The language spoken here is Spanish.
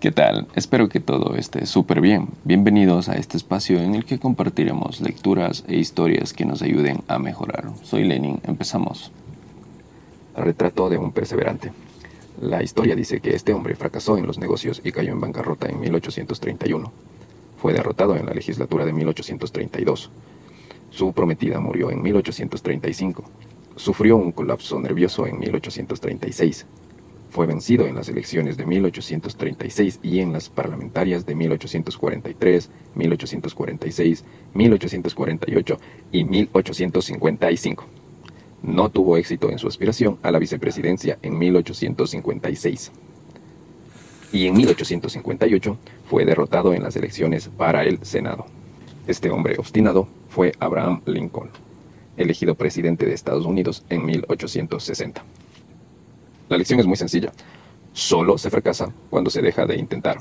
¿Qué tal? Espero que todo esté súper bien. Bienvenidos a este espacio en el que compartiremos lecturas e historias que nos ayuden a mejorar. Soy Lenin, empezamos. Retrato de un perseverante. La historia dice que este hombre fracasó en los negocios y cayó en bancarrota en 1831. Fue derrotado en la legislatura de 1832. Su prometida murió en 1835. Sufrió un colapso nervioso en 1836 fue vencido en las elecciones de 1836 y en las parlamentarias de 1843, 1846, 1848 y 1855. No tuvo éxito en su aspiración a la vicepresidencia en 1856. Y en 1858 fue derrotado en las elecciones para el Senado. Este hombre obstinado fue Abraham Lincoln, elegido presidente de Estados Unidos en 1860. La lección es muy sencilla. Solo se fracasa cuando se deja de intentar.